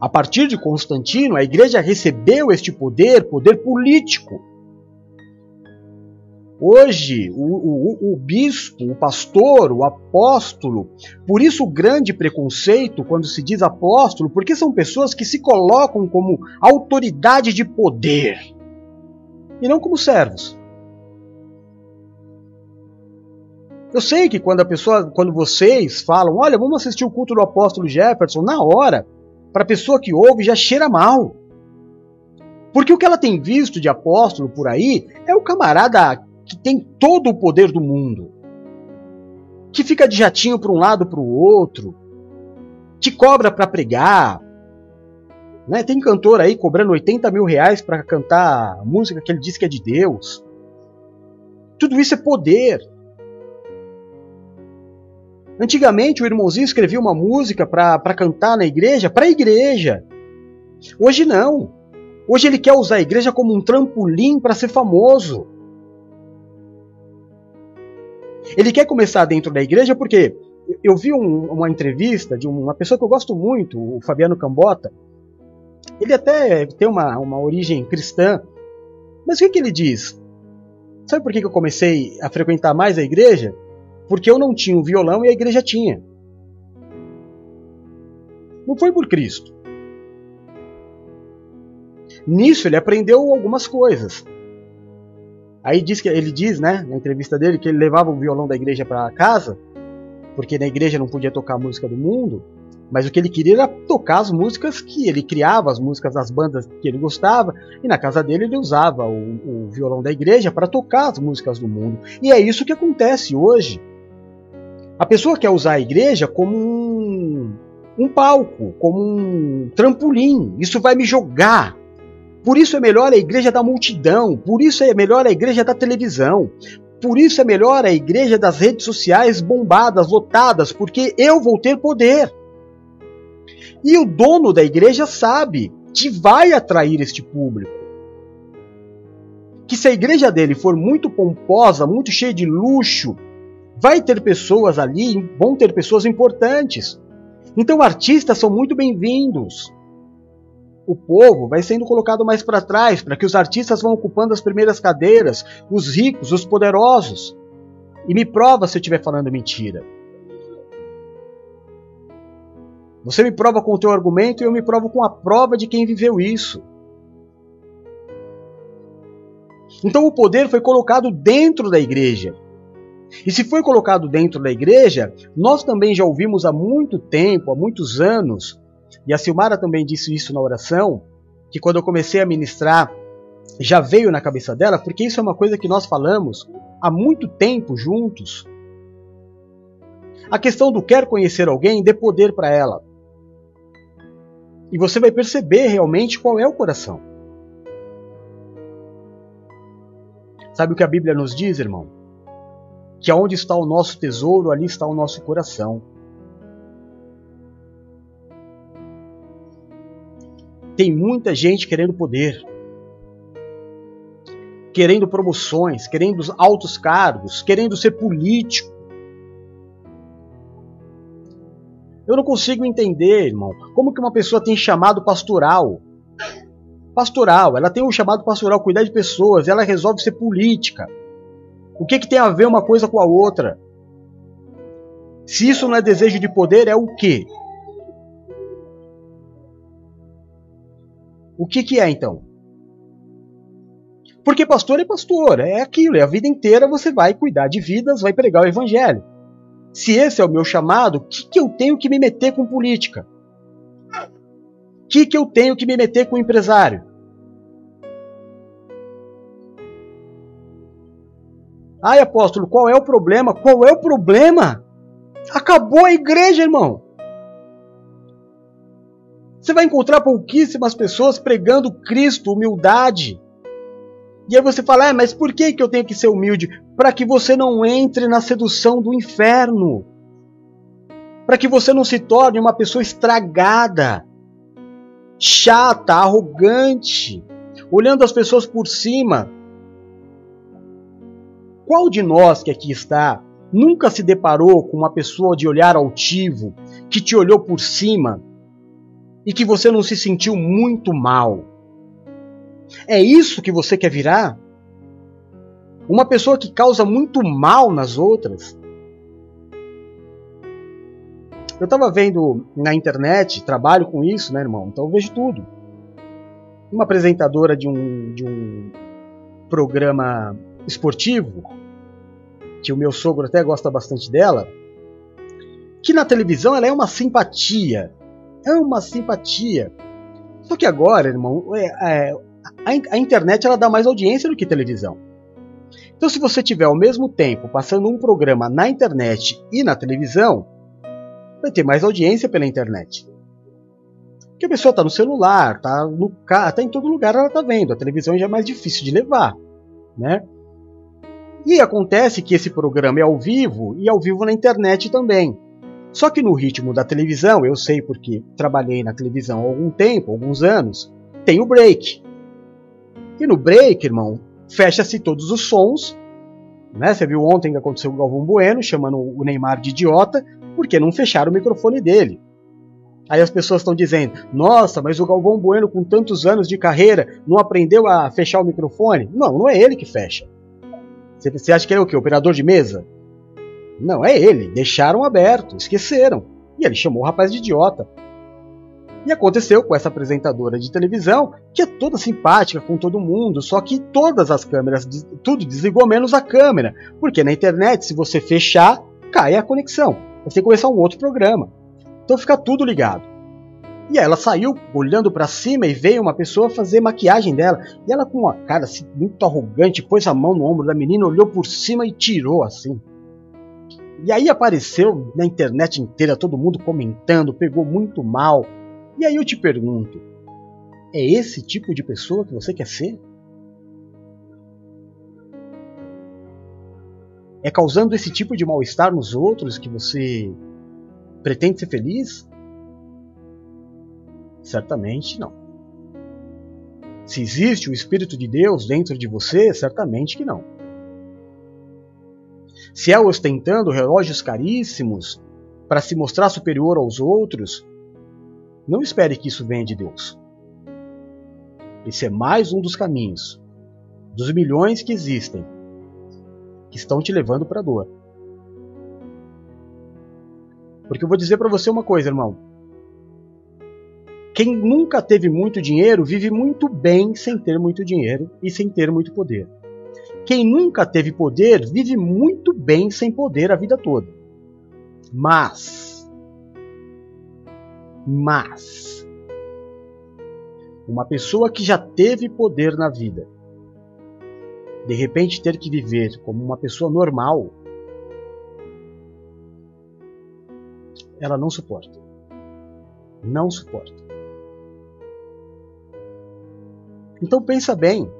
A partir de Constantino, a igreja recebeu este poder, poder político. Hoje, o, o, o, bispo, o pastor, o apóstolo, por isso o grande preconceito quando se diz apóstolo, porque são pessoas que se colocam como autoridade de poder e não como servos. Eu sei que quando a pessoa, quando vocês falam, olha, vamos assistir o culto do apóstolo Jefferson, na hora, para a pessoa que ouve já cheira mal. Porque o que ela tem visto de apóstolo por aí é o camarada que tem todo o poder do mundo, que fica de jatinho para um lado para o outro, que cobra para pregar, né? Tem cantor aí cobrando 80 mil reais para cantar música que ele diz que é de Deus. Tudo isso é poder. Antigamente o irmãozinho escrevia uma música para cantar na igreja, para a igreja. Hoje não. Hoje ele quer usar a igreja como um trampolim para ser famoso. Ele quer começar dentro da igreja porque eu vi um, uma entrevista de uma pessoa que eu gosto muito, o Fabiano Cambota, ele até tem uma, uma origem cristã, mas o que, que ele diz? Sabe por que, que eu comecei a frequentar mais a igreja? Porque eu não tinha um violão e a igreja tinha. Não foi por Cristo. Nisso ele aprendeu algumas coisas. Aí diz que ele diz, né, na entrevista dele, que ele levava o violão da igreja para casa, porque na igreja não podia tocar música do mundo. Mas o que ele queria era tocar as músicas que ele criava, as músicas das bandas que ele gostava, e na casa dele ele usava o, o violão da igreja para tocar as músicas do mundo. E é isso que acontece hoje. A pessoa quer usar a igreja como um, um palco, como um trampolim. Isso vai me jogar. Por isso é melhor a igreja da multidão, por isso é melhor a igreja da televisão, por isso é melhor a igreja das redes sociais bombadas, lotadas, porque eu vou ter poder. E o dono da igreja sabe que vai atrair este público. Que se a igreja dele for muito pomposa, muito cheia de luxo, vai ter pessoas ali, vão ter pessoas importantes. Então artistas são muito bem-vindos. O povo vai sendo colocado mais para trás, para que os artistas vão ocupando as primeiras cadeiras, os ricos, os poderosos. E me prova se eu estiver falando mentira. Você me prova com o teu argumento e eu me provo com a prova de quem viveu isso. Então o poder foi colocado dentro da igreja. E se foi colocado dentro da igreja, nós também já ouvimos há muito tempo, há muitos anos, e a Silmara também disse isso na oração, que quando eu comecei a ministrar, já veio na cabeça dela, porque isso é uma coisa que nós falamos há muito tempo juntos. A questão do quer conhecer alguém dê poder para ela. E você vai perceber realmente qual é o coração. Sabe o que a Bíblia nos diz, irmão? Que aonde está o nosso tesouro, ali está o nosso coração. Tem muita gente querendo poder, querendo promoções, querendo altos cargos, querendo ser político. Eu não consigo entender, irmão, como que uma pessoa tem chamado pastoral. Pastoral, ela tem um chamado pastoral, cuidar de pessoas, ela resolve ser política. O que, que tem a ver uma coisa com a outra? Se isso não é desejo de poder, é o quê? O que, que é então? Porque pastor é pastor, é aquilo, é a vida inteira você vai cuidar de vidas, vai pregar o evangelho. Se esse é o meu chamado, o que, que eu tenho que me meter com política? O que, que eu tenho que me meter com empresário? Ai, apóstolo, qual é o problema? Qual é o problema? Acabou a igreja, irmão. Você vai encontrar pouquíssimas pessoas pregando Cristo, humildade. E aí você fala, ah, mas por que, que eu tenho que ser humilde? Para que você não entre na sedução do inferno. Para que você não se torne uma pessoa estragada, chata, arrogante, olhando as pessoas por cima. Qual de nós que aqui está nunca se deparou com uma pessoa de olhar altivo, que te olhou por cima e que você não se sentiu muito mal. É isso que você quer virar? Uma pessoa que causa muito mal nas outras? Eu estava vendo na internet, trabalho com isso, né, irmão? Então eu vejo tudo. Uma apresentadora de um, de um programa esportivo, que o meu sogro até gosta bastante dela, que na televisão ela é uma simpatia, é uma simpatia. Só que agora, irmão, é, é, a, a internet ela dá mais audiência do que televisão. Então, se você tiver ao mesmo tempo passando um programa na internet e na televisão, vai ter mais audiência pela internet. Porque a pessoa está no celular, está no carro, está em todo lugar, ela está vendo. A televisão já é mais difícil de levar, né? E acontece que esse programa é ao vivo e ao vivo na internet também. Só que no ritmo da televisão, eu sei porque trabalhei na televisão há algum tempo, alguns anos, tem o break. E no break, irmão, fecha-se todos os sons. Né? Você viu ontem que aconteceu o Galvão Bueno, chamando o Neymar de idiota, porque não fecharam o microfone dele. Aí as pessoas estão dizendo: Nossa, mas o Galvão Bueno, com tantos anos de carreira, não aprendeu a fechar o microfone? Não, não é ele que fecha. Você acha que é o quê? Operador de mesa? Não, é ele. Deixaram aberto, esqueceram. E ele chamou o rapaz de idiota. E aconteceu com essa apresentadora de televisão, que é toda simpática com todo mundo, só que todas as câmeras, tudo desligou menos a câmera. Porque na internet, se você fechar, cai a conexão. Você tem que começar um outro programa. Então fica tudo ligado. E ela saiu olhando para cima e veio uma pessoa fazer maquiagem dela. E ela, com uma cara assim, muito arrogante, pôs a mão no ombro da menina, olhou por cima e tirou assim. E aí apareceu na internet inteira todo mundo comentando, pegou muito mal. E aí eu te pergunto: é esse tipo de pessoa que você quer ser? É causando esse tipo de mal-estar nos outros que você pretende ser feliz? Certamente não. Se existe o Espírito de Deus dentro de você, certamente que não. Se é ostentando relógios caríssimos para se mostrar superior aos outros, não espere que isso venha de Deus. Esse é mais um dos caminhos, dos milhões que existem, que estão te levando para a dor. Porque eu vou dizer para você uma coisa, irmão. Quem nunca teve muito dinheiro vive muito bem sem ter muito dinheiro e sem ter muito poder. Quem nunca teve poder vive muito bem sem poder a vida toda. Mas, mas, uma pessoa que já teve poder na vida, de repente ter que viver como uma pessoa normal, ela não suporta. Não suporta. Então pensa bem,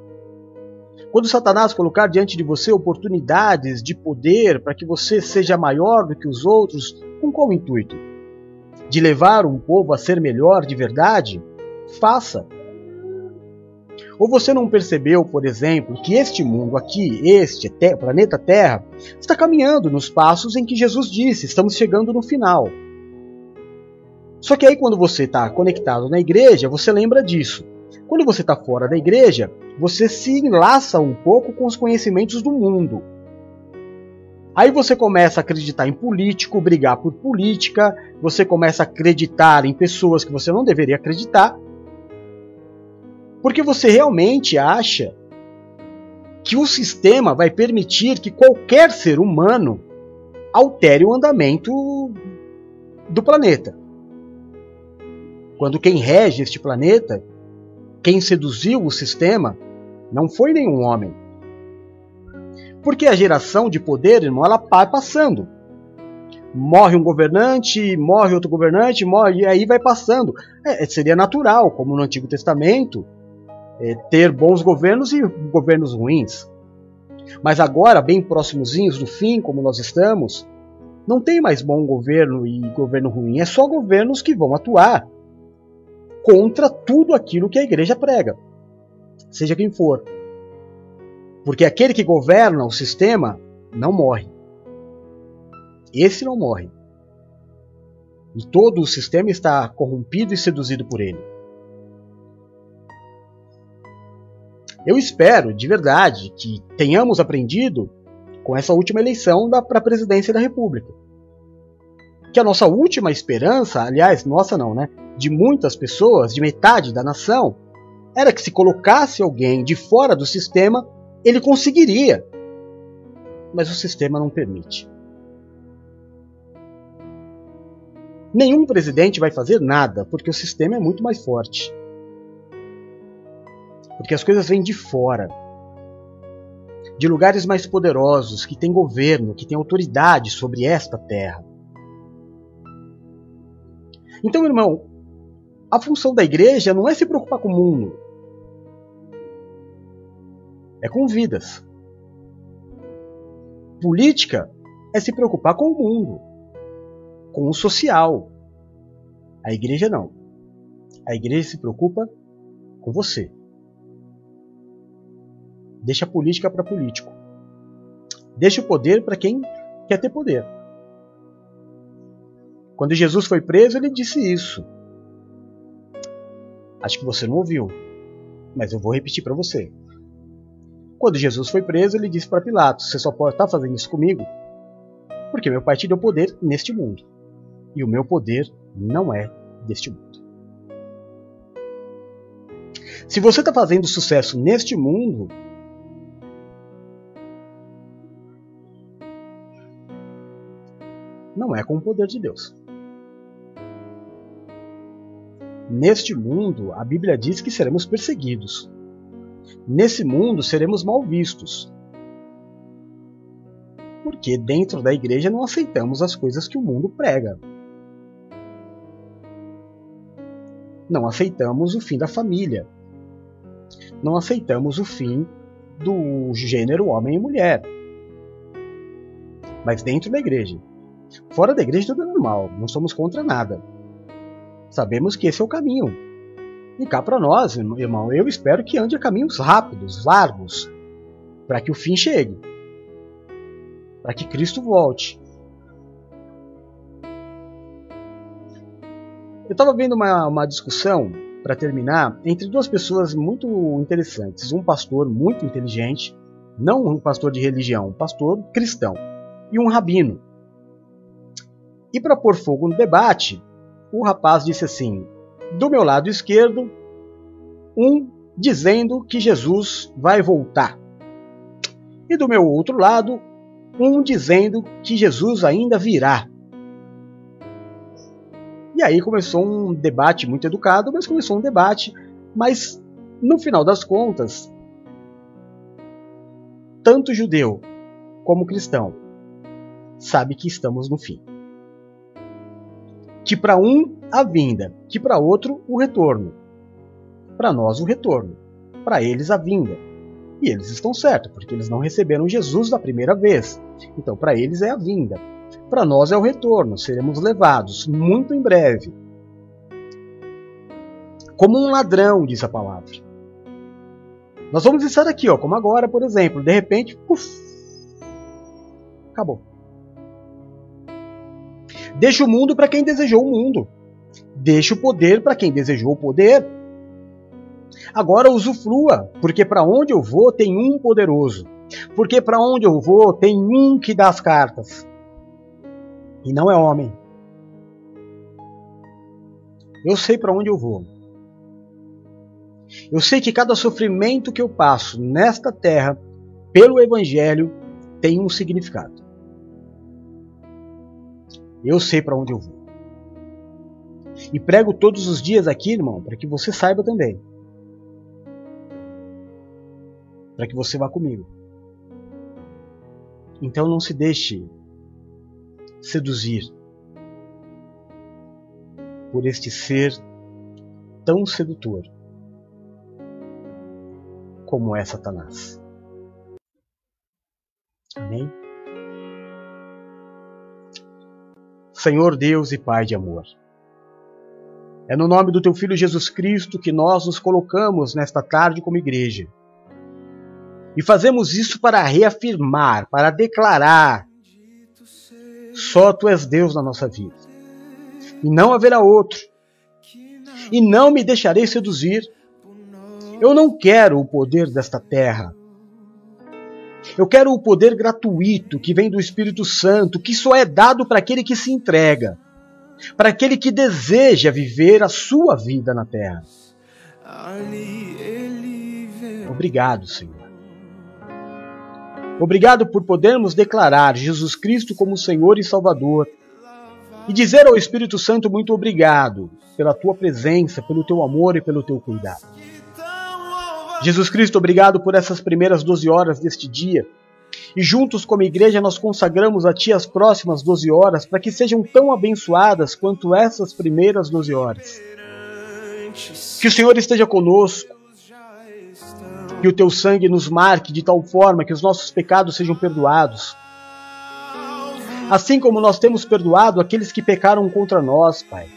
quando Satanás colocar diante de você oportunidades de poder para que você seja maior do que os outros, com qual intuito? De levar um povo a ser melhor de verdade? Faça. Ou você não percebeu, por exemplo, que este mundo aqui, este planeta Terra, está caminhando nos passos em que Jesus disse: estamos chegando no final. Só que aí quando você está conectado na igreja, você lembra disso. Quando você está fora da igreja, você se enlaça um pouco com os conhecimentos do mundo. Aí você começa a acreditar em político, brigar por política, você começa a acreditar em pessoas que você não deveria acreditar, porque você realmente acha que o sistema vai permitir que qualquer ser humano altere o andamento do planeta. Quando quem rege este planeta, quem seduziu o sistema, não foi nenhum homem, porque a geração de poder, irmão, ela vai passando. Morre um governante, morre outro governante, morre, e aí vai passando. É, seria natural, como no Antigo Testamento, é, ter bons governos e governos ruins. Mas agora, bem próximozinhos do fim, como nós estamos, não tem mais bom governo e governo ruim, é só governos que vão atuar contra tudo aquilo que a igreja prega, seja quem for. Porque aquele que governa o sistema não morre. Esse não morre. E todo o sistema está corrompido e seduzido por ele. Eu espero, de verdade, que tenhamos aprendido com essa última eleição para a presidência da República. Que a nossa última esperança, aliás, nossa não, né? De muitas pessoas, de metade da nação, era que se colocasse alguém de fora do sistema ele conseguiria, mas o sistema não permite. Nenhum presidente vai fazer nada porque o sistema é muito mais forte. Porque as coisas vêm de fora, de lugares mais poderosos, que têm governo, que têm autoridade sobre esta terra. Então, irmão, a função da igreja não é se preocupar com o mundo, é com vidas. Política é se preocupar com o mundo, com o social. A igreja não. A igreja se preocupa com você. Deixa a política para político. Deixa o poder para quem quer ter poder. Quando Jesus foi preso, ele disse isso. Acho que você não ouviu, mas eu vou repetir para você. Quando Jesus foi preso, ele disse para Pilatos: Você só pode estar fazendo isso comigo porque meu pai te deu poder neste mundo. E o meu poder não é deste mundo. Se você está fazendo sucesso neste mundo, não é com o poder de Deus. Neste mundo, a Bíblia diz que seremos perseguidos. Nesse mundo seremos mal vistos. Porque dentro da igreja não aceitamos as coisas que o mundo prega. Não aceitamos o fim da família. Não aceitamos o fim do gênero homem e mulher. Mas dentro da igreja. Fora da igreja tudo é normal, não somos contra nada. Sabemos que esse é o caminho, e cá para nós, irmão, eu espero que ande a caminhos rápidos, largos, para que o fim chegue, para que Cristo volte. Eu estava vendo uma, uma discussão, para terminar, entre duas pessoas muito interessantes. Um pastor muito inteligente, não um pastor de religião, um pastor cristão, e um rabino. E para pôr fogo no debate, o rapaz disse assim: do meu lado esquerdo, um dizendo que Jesus vai voltar. E do meu outro lado, um dizendo que Jesus ainda virá. E aí começou um debate muito educado, mas começou um debate, mas no final das contas, tanto judeu como cristão sabe que estamos no fim que para um a vinda, que para outro o retorno. Para nós o retorno, para eles a vinda. E eles estão certos, porque eles não receberam Jesus da primeira vez. Então para eles é a vinda. Para nós é o retorno, seremos levados muito em breve. Como um ladrão, diz a palavra. Nós vamos estar aqui, ó, como agora, por exemplo, de repente, puf, acabou. Deixa o mundo para quem desejou o mundo. Deixe o poder para quem desejou o poder. Agora usufrua, porque para onde eu vou tem um poderoso. Porque para onde eu vou tem um que dá as cartas. E não é homem. Eu sei para onde eu vou. Eu sei que cada sofrimento que eu passo nesta terra, pelo Evangelho, tem um significado. Eu sei para onde eu vou. E prego todos os dias aqui, irmão, para que você saiba também. Para que você vá comigo. Então não se deixe seduzir por este ser tão sedutor como é Satanás. Amém? Senhor Deus e Pai de amor, é no nome do Teu Filho Jesus Cristo que nós nos colocamos nesta tarde como igreja. E fazemos isso para reafirmar, para declarar: só Tu és Deus na nossa vida, e não haverá outro, e não me deixarei seduzir eu não quero o poder desta terra. Eu quero o poder gratuito que vem do Espírito Santo, que só é dado para aquele que se entrega, para aquele que deseja viver a sua vida na terra. Obrigado, Senhor. Obrigado por podermos declarar Jesus Cristo como Senhor e Salvador e dizer ao Espírito Santo muito obrigado pela tua presença, pelo teu amor e pelo teu cuidado. Jesus Cristo, obrigado por essas primeiras 12 horas deste dia. E juntos como igreja nós consagramos a Ti as próximas 12 horas para que sejam tão abençoadas quanto essas primeiras 12 horas. Que o Senhor esteja conosco. Que o Teu sangue nos marque de tal forma que os nossos pecados sejam perdoados. Assim como nós temos perdoado aqueles que pecaram contra nós, Pai.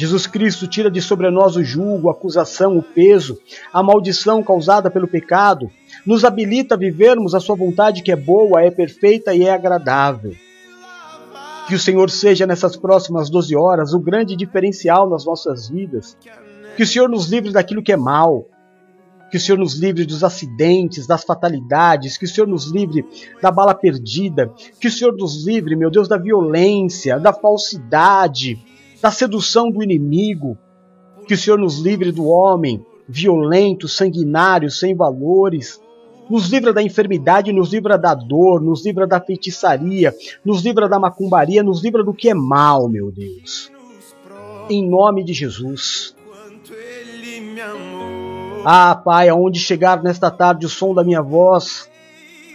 Jesus Cristo tira de sobre nós o julgo, a acusação, o peso, a maldição causada pelo pecado, nos habilita a vivermos a sua vontade que é boa, é perfeita e é agradável. Que o Senhor seja nessas próximas 12 horas o grande diferencial nas nossas vidas. Que o Senhor nos livre daquilo que é mal. Que o Senhor nos livre dos acidentes, das fatalidades. Que o Senhor nos livre da bala perdida. Que o Senhor nos livre, meu Deus, da violência, da falsidade da sedução do inimigo. Que o Senhor nos livre do homem violento, sanguinário, sem valores. Nos livra da enfermidade, nos livra da dor, nos livra da feitiçaria, nos livra da macumbaria, nos livra do que é mal, meu Deus. Em nome de Jesus. Ah, Pai, aonde chegar nesta tarde o som da minha voz,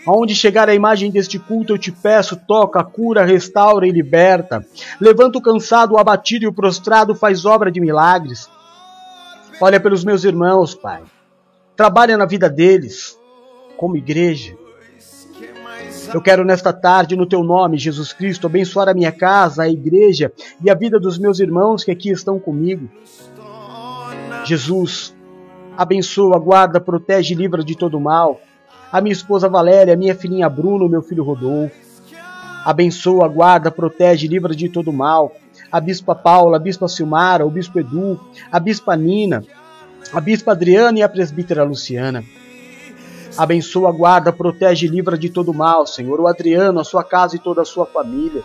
Aonde chegar a imagem deste culto, eu te peço, toca, cura, restaura e liberta. Levanta o cansado, o abatido e o prostrado, faz obra de milagres. Olha pelos meus irmãos, Pai. Trabalha na vida deles, como igreja. Eu quero nesta tarde, no teu nome, Jesus Cristo, abençoar a minha casa, a igreja e a vida dos meus irmãos que aqui estão comigo. Jesus, abençoa, guarda, protege e livra de todo mal a minha esposa Valéria, a minha filhinha Bruno, meu filho Rodolfo. Abençoa, guarda, protege, livra de todo mal. A bispa Paula, a bispa Silmara, o bispo Edu, a bispa Nina, a bispa Adriana e a presbítera Luciana. Abençoa, guarda, protege livra de todo mal, Senhor. O Adriano, a sua casa e toda a sua família.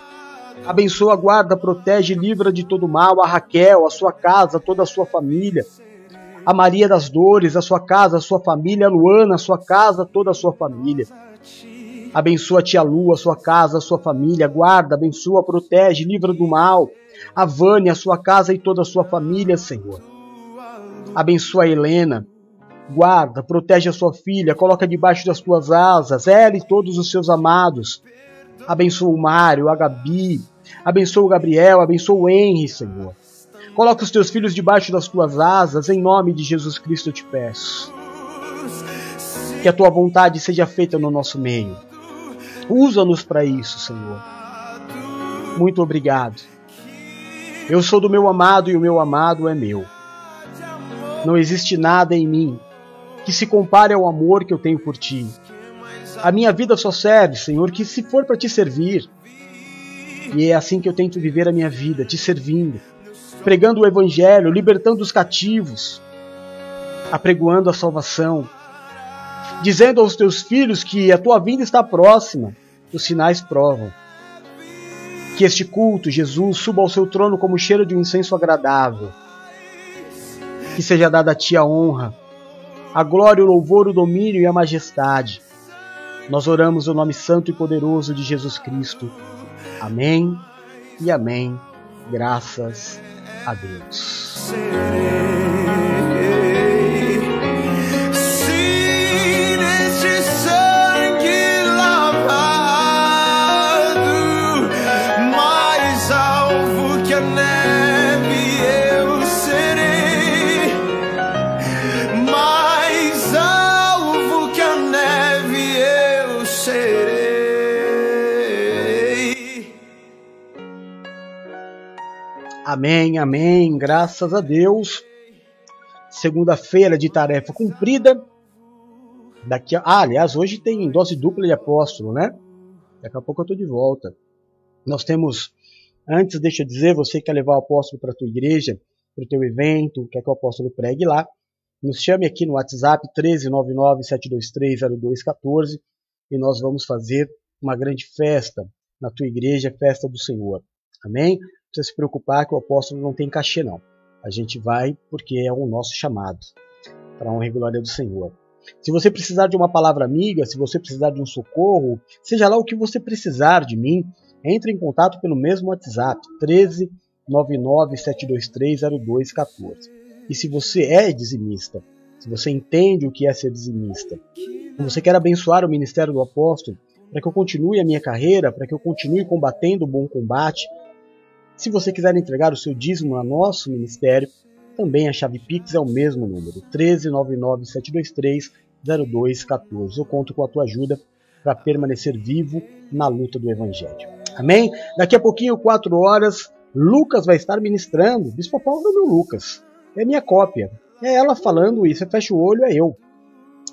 Abençoa, guarda, protege e livra de todo mal a Raquel, a sua casa, toda a sua família a Maria das Dores, a sua casa, a sua família, a Luana, a sua casa, toda a sua família. Abençoa a tia Lu, a sua casa, a sua família, guarda, abençoa, protege, livra do mal. A Vânia, a sua casa e toda a sua família, Senhor. Abençoa a Helena, guarda, protege a sua filha, coloca debaixo das tuas asas, ela e todos os seus amados. Abençoa o Mário, a Gabi, abençoa o Gabriel, abençoa o Henry, Senhor. Coloca os teus filhos debaixo das tuas asas, em nome de Jesus Cristo eu te peço. Que a tua vontade seja feita no nosso meio. Usa-nos para isso, Senhor. Muito obrigado. Eu sou do meu amado e o meu amado é meu. Não existe nada em mim que se compare ao amor que eu tenho por ti. A minha vida só serve, Senhor, que se for para te servir. E é assim que eu tento viver a minha vida, te servindo pregando o Evangelho, libertando os cativos, apregoando a salvação, dizendo aos teus filhos que a tua vinda está próxima, os sinais provam. Que este culto, Jesus, suba ao seu trono como cheiro de um incenso agradável. Que seja dada a ti a honra, a glória, o louvor, o domínio e a majestade. Nós oramos o nome santo e poderoso de Jesus Cristo. Amém e amém. Graças a Deus. Amém, amém, graças a Deus. Segunda-feira de tarefa cumprida. Daqui a... Ah, aliás, hoje tem dose dupla de apóstolo, né? Daqui a pouco eu estou de volta. Nós temos, antes, deixa eu dizer, você quer levar o apóstolo para a tua igreja, para o teu evento, quer que o apóstolo pregue lá, nos chame aqui no WhatsApp 13997230214 e nós vamos fazer uma grande festa na tua igreja, festa do Senhor. Amém? Precisa se preocupar que o apóstolo não tem cachê, não. A gente vai porque é o nosso chamado para honra e do Senhor. Se você precisar de uma palavra amiga, se você precisar de um socorro, seja lá o que você precisar de mim, entre em contato pelo mesmo WhatsApp 13 997230214. E se você é dizimista, se você entende o que é ser dizimista, se você quer abençoar o ministério do apóstolo, para que eu continue a minha carreira, para que eu continue combatendo o bom combate, se você quiser entregar o seu dízimo a nosso ministério, também a chave Pix é o mesmo número, 13997230214. Eu conto com a tua ajuda para permanecer vivo na luta do Evangelho. Amém? Daqui a pouquinho, 4 horas, Lucas vai estar ministrando. Bispo Paulo é meu Lucas. É minha cópia. É ela falando isso. Você fecha o olho, é eu.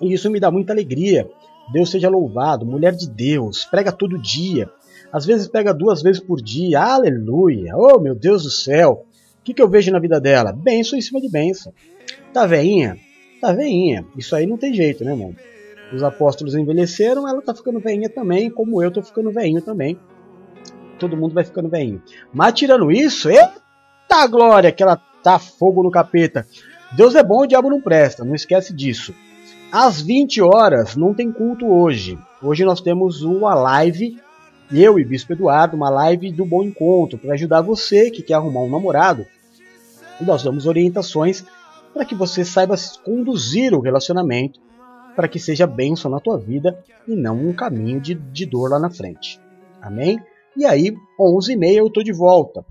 E isso me dá muita alegria. Deus seja louvado. Mulher de Deus. Prega todo dia. Às vezes pega duas vezes por dia. Aleluia! Oh, meu Deus do céu! O que, que eu vejo na vida dela? Benção em cima de benção. Tá veinha? Tá veinha. Isso aí não tem jeito, né, irmão? Os apóstolos envelheceram, ela tá ficando veinha também, como eu tô ficando veinho também. Todo mundo vai ficando veinho. Mas tirando isso, eita glória, que ela tá fogo no capeta. Deus é bom, o diabo não presta, não esquece disso. Às 20 horas, não tem culto hoje. Hoje nós temos uma live eu e Bispo Eduardo, uma live do Bom Encontro, para ajudar você que quer arrumar um namorado. E nós damos orientações para que você saiba conduzir o relacionamento, para que seja bênção na tua vida e não um caminho de, de dor lá na frente. Amém? E aí, 11h30 eu estou de volta,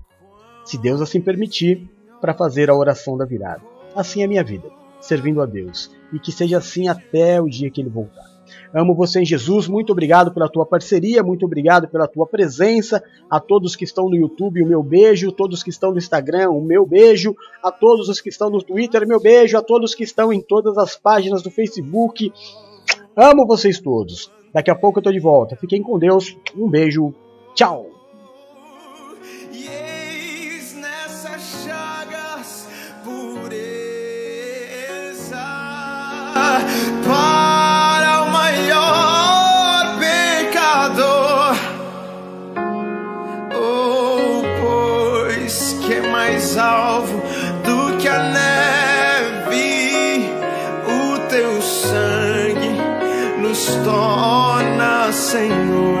se Deus assim permitir, para fazer a oração da virada. Assim é minha vida, servindo a Deus. E que seja assim até o dia que Ele voltar. Amo você em Jesus. Muito obrigado pela tua parceria, muito obrigado pela tua presença. A todos que estão no YouTube, o meu beijo. Todos que estão no Instagram, o meu beijo. A todos os que estão no Twitter, meu beijo. A todos que estão em todas as páginas do Facebook. Amo vocês todos. Daqui a pouco eu tô de volta. Fiquem com Deus. Um beijo. Tchau. Salvo do que a neve. O teu sangue nos torna, Senhor.